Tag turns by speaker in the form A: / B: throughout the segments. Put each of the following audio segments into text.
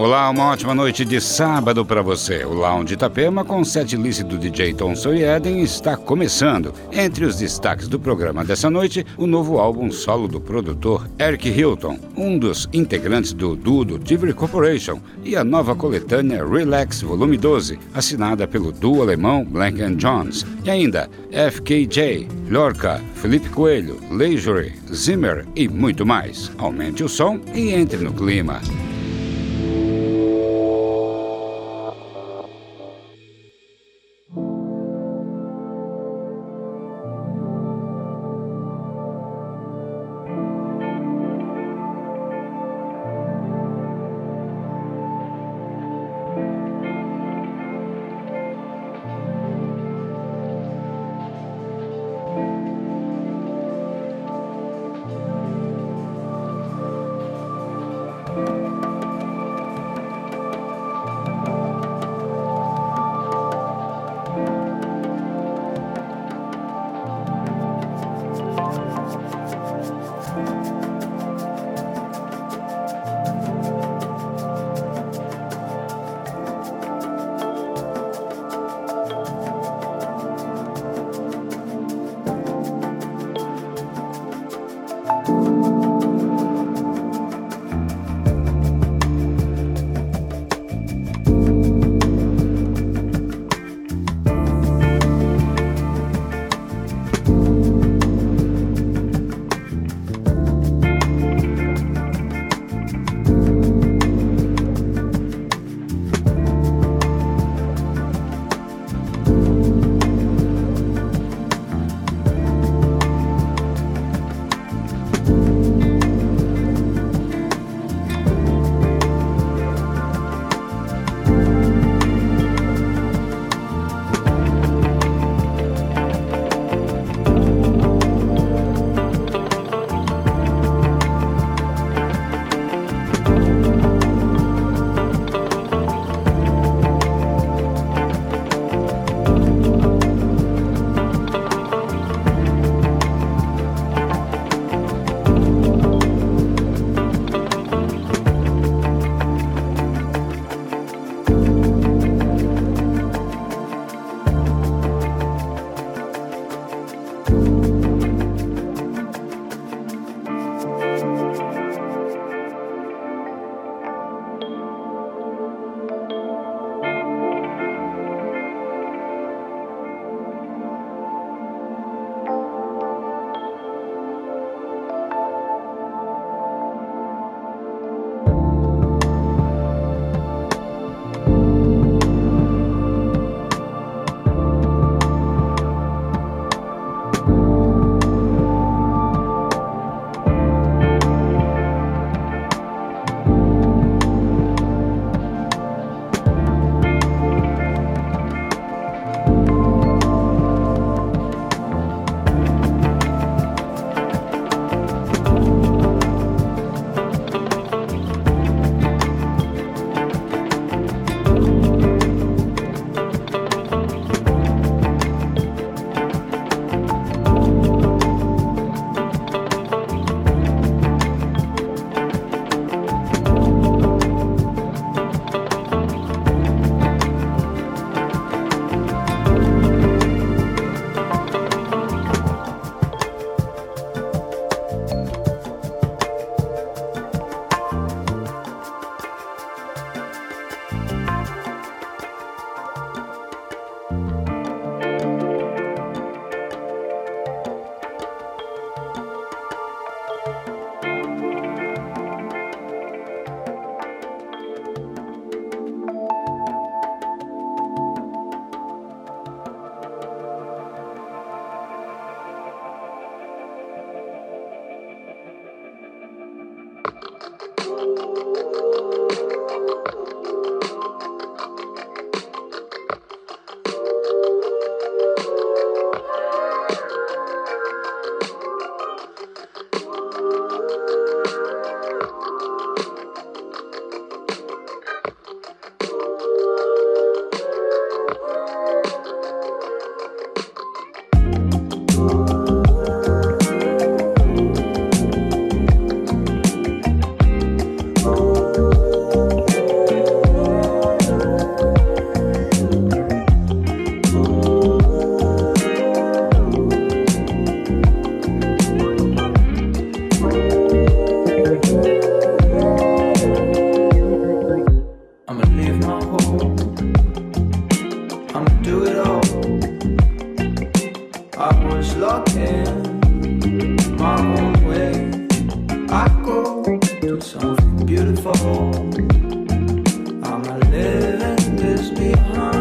A: Olá, uma ótima noite de sábado para você. O Lounge Itapema, com sete list do DJ Thomson e Eden, está começando. Entre os destaques do programa dessa noite, o novo álbum solo do produtor Eric Hilton, um dos integrantes do duo do Tivoli Corporation, e a nova coletânea Relax Volume 12, assinada pelo duo alemão Blank Jones. E ainda FKJ, Lorca, Felipe Coelho, Leisure, Zimmer e muito mais. Aumente o som e entre no clima.
B: behind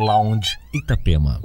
C: Lounge Itapema.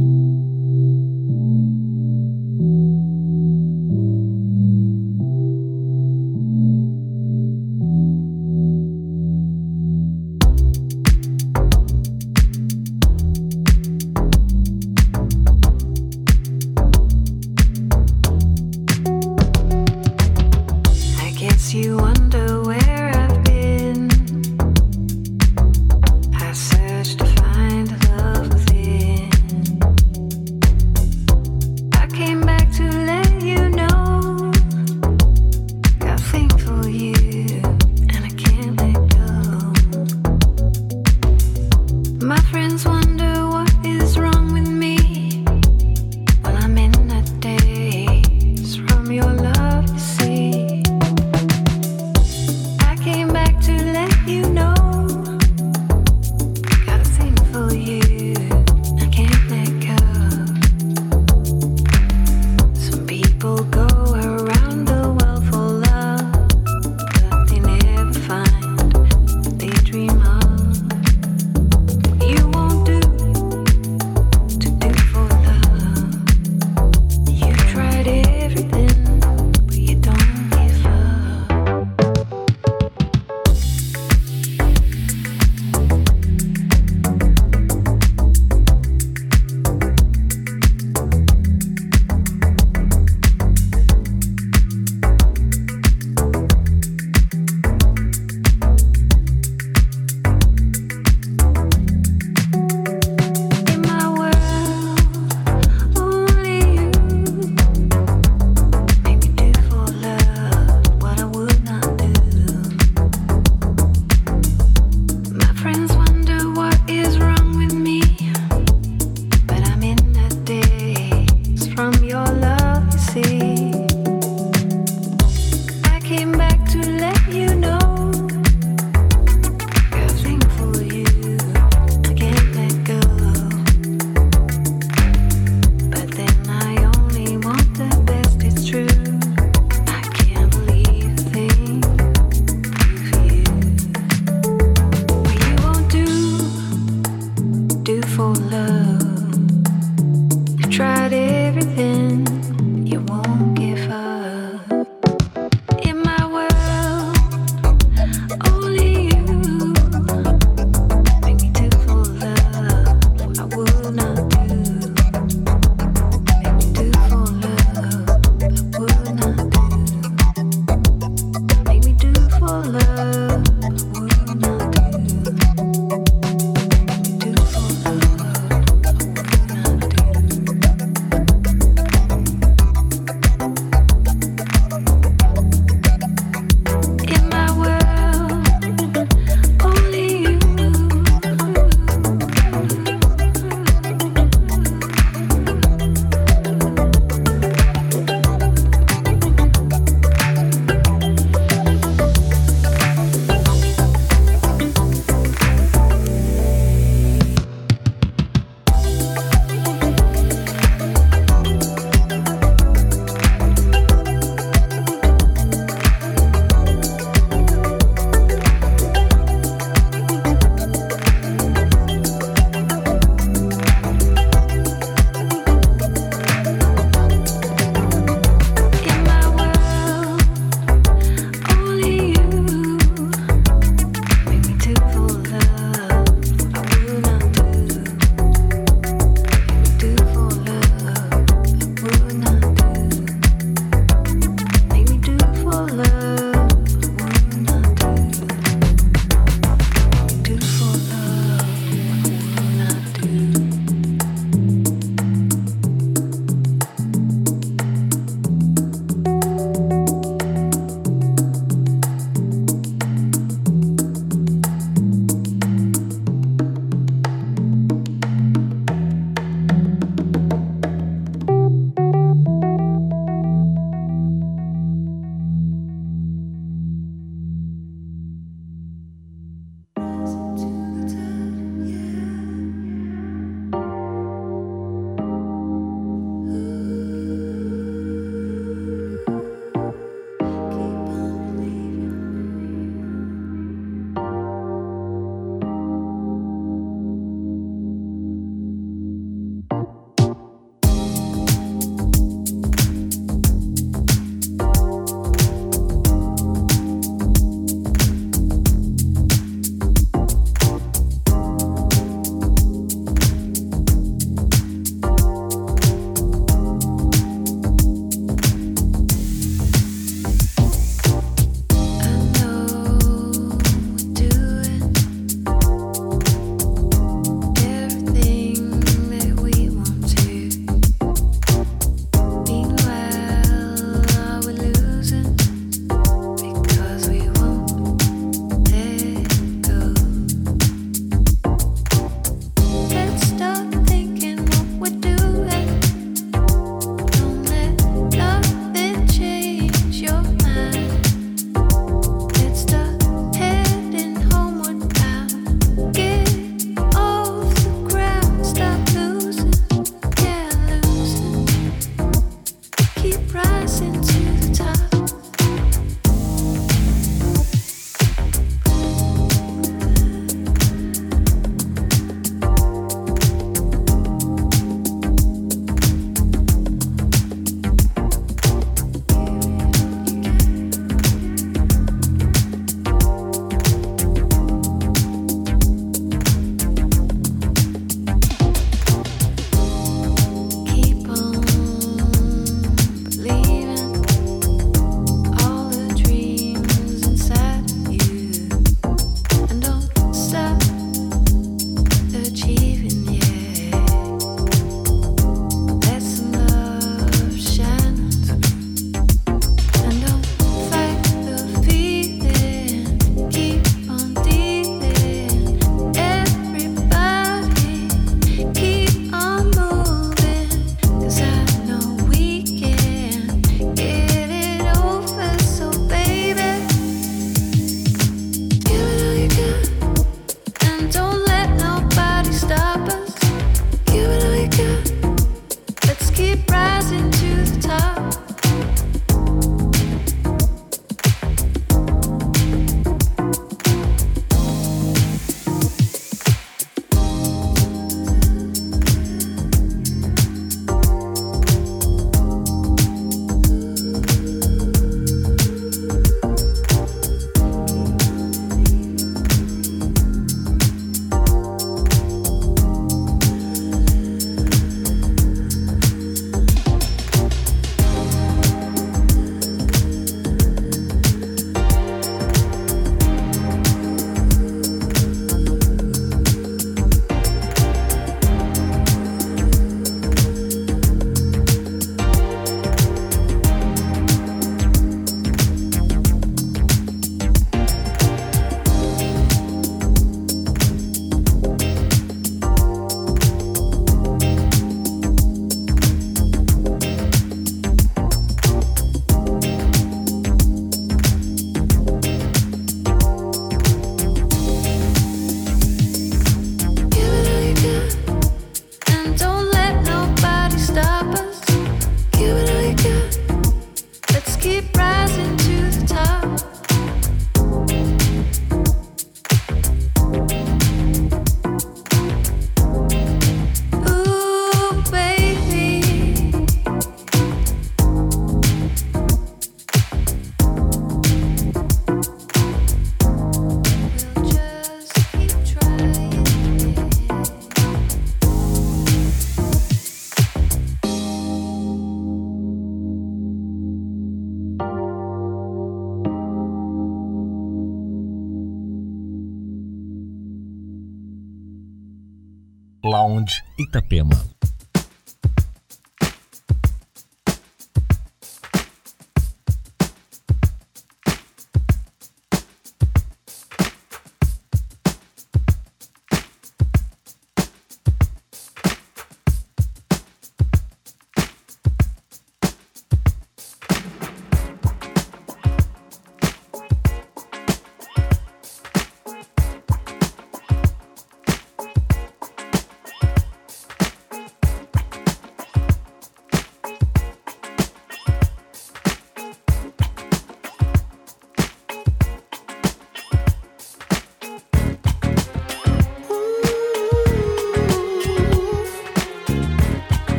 B: Lounge Itapema.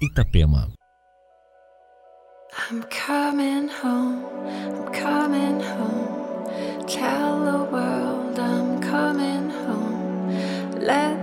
B: Itapema.
C: I'm coming home, I'm coming home. Tell the world I'm coming home. Let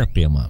C: Itapema.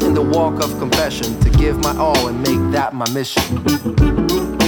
C: in the walk of compassion to give my all and make that my
D: mission.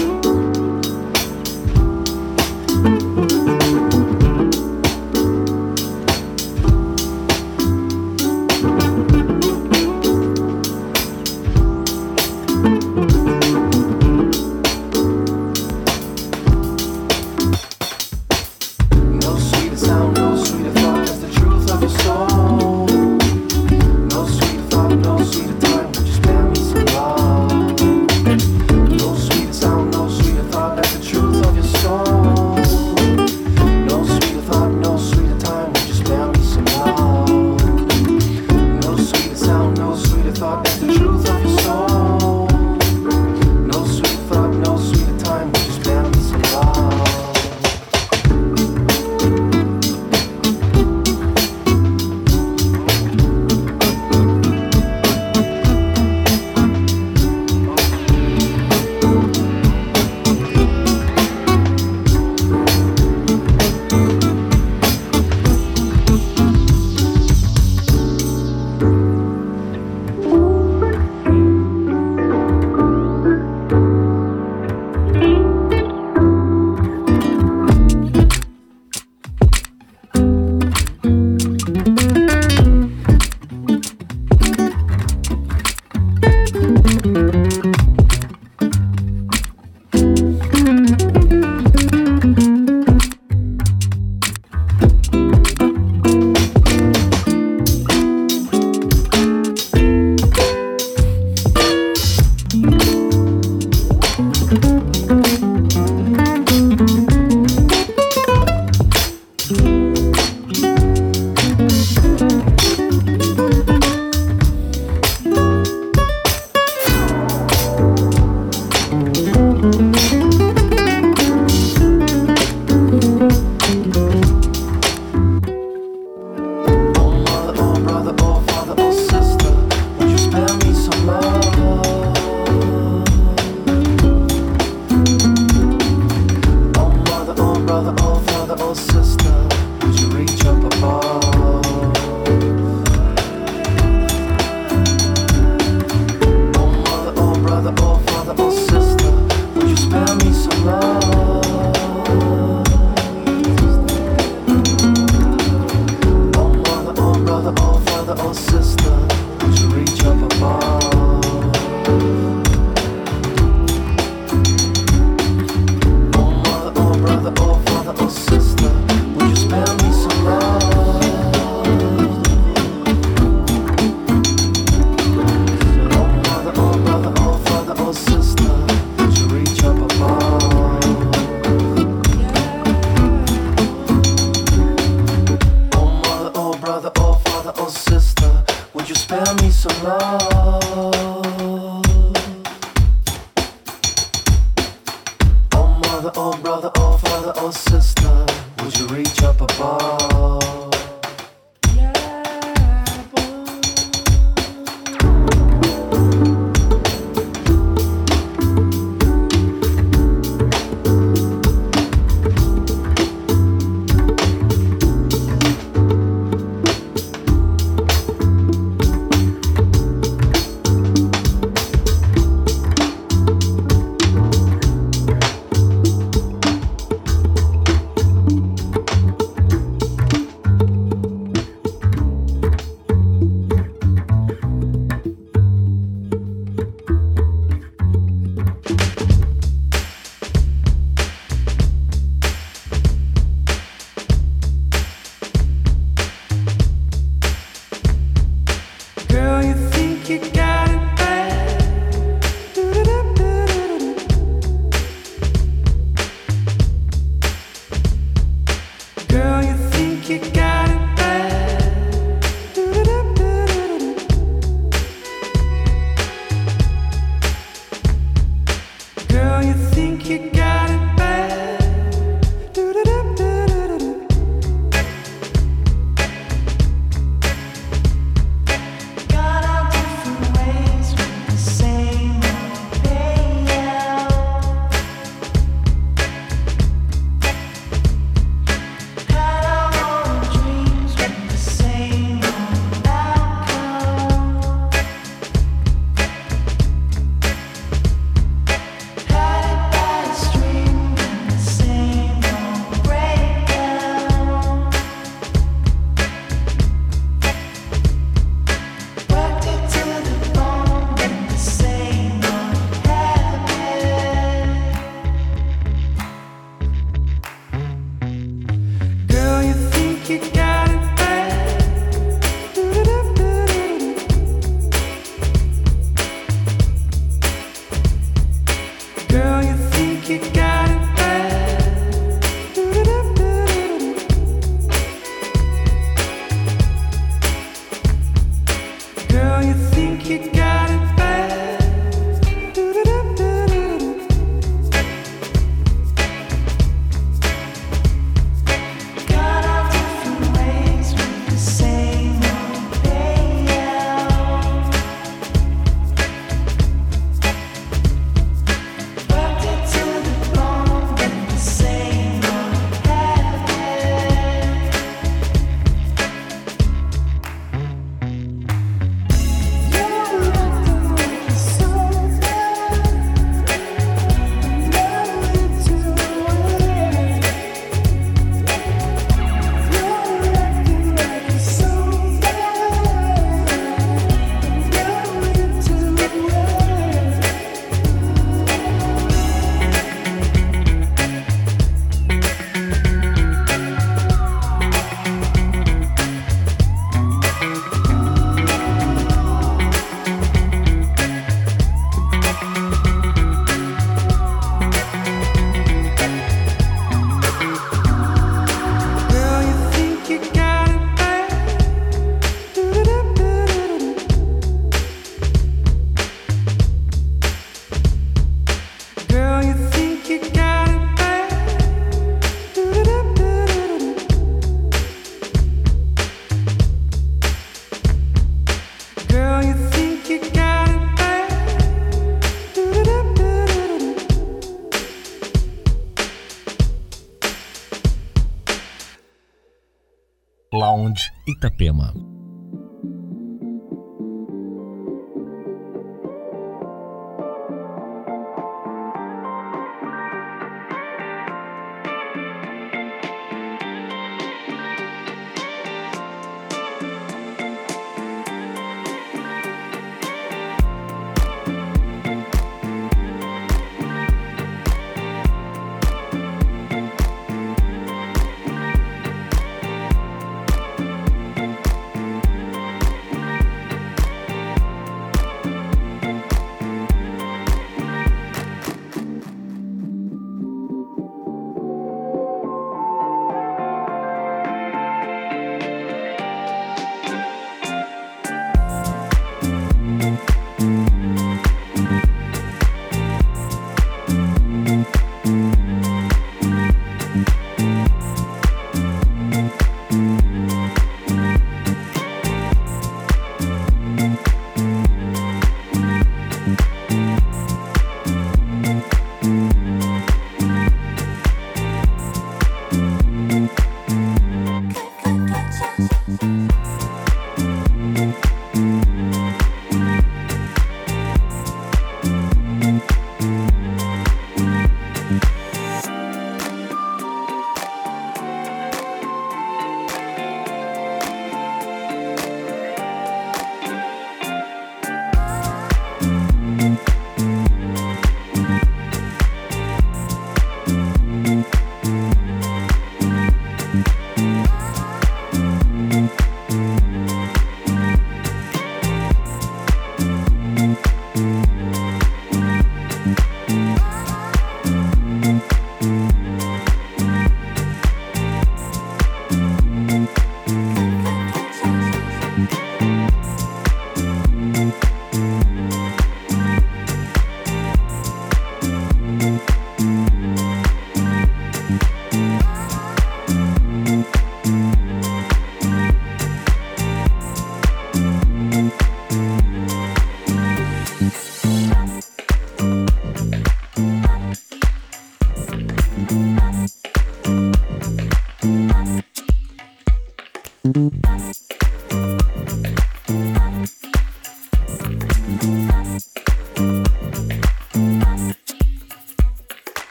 E: Itapema.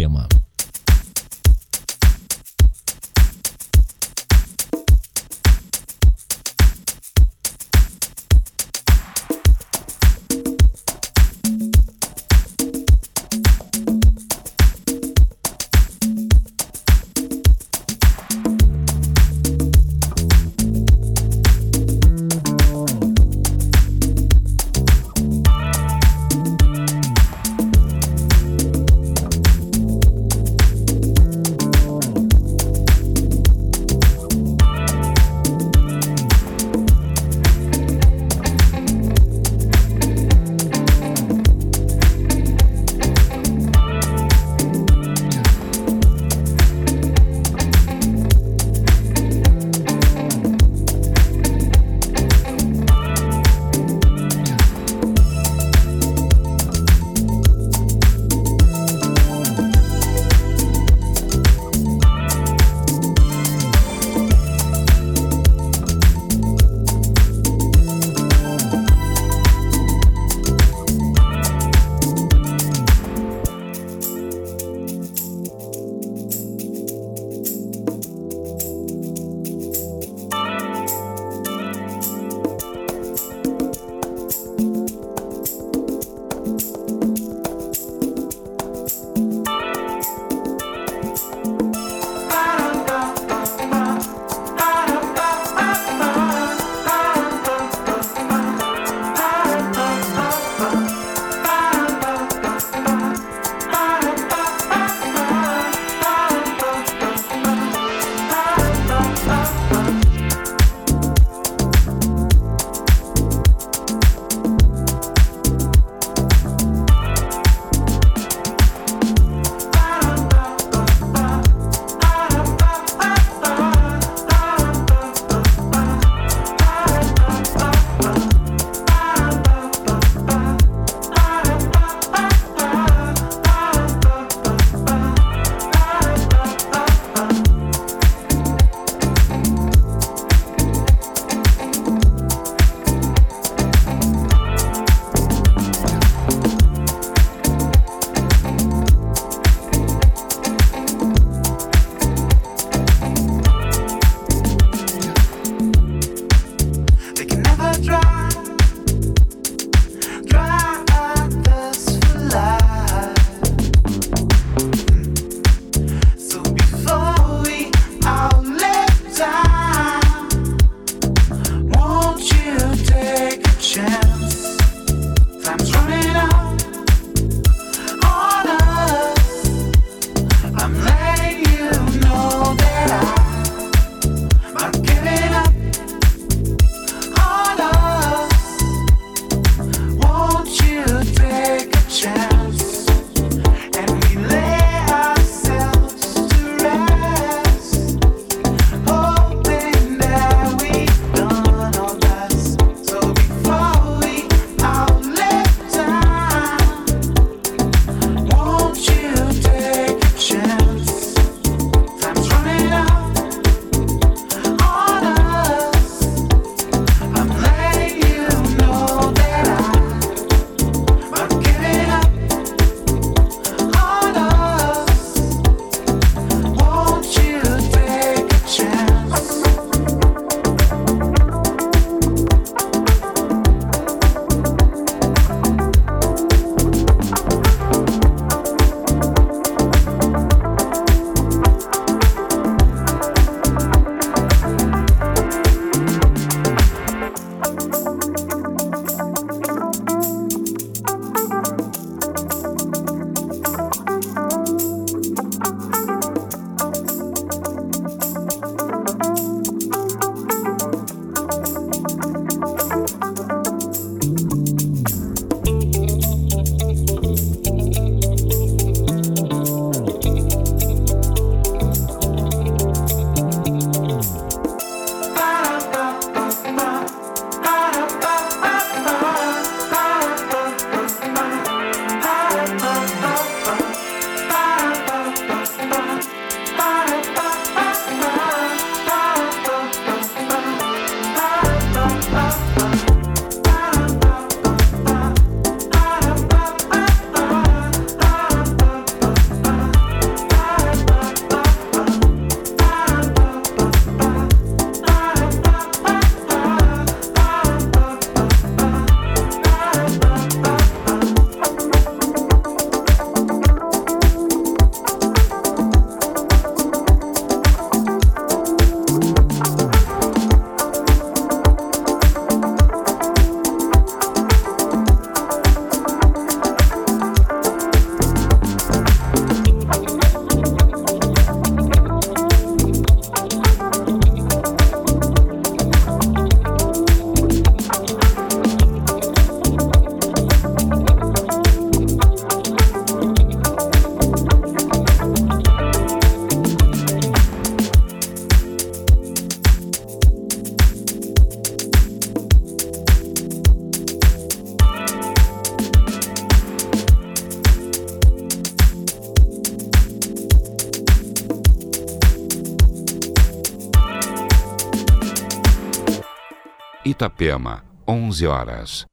E: Itapema.
A: Itapema, 11 horas.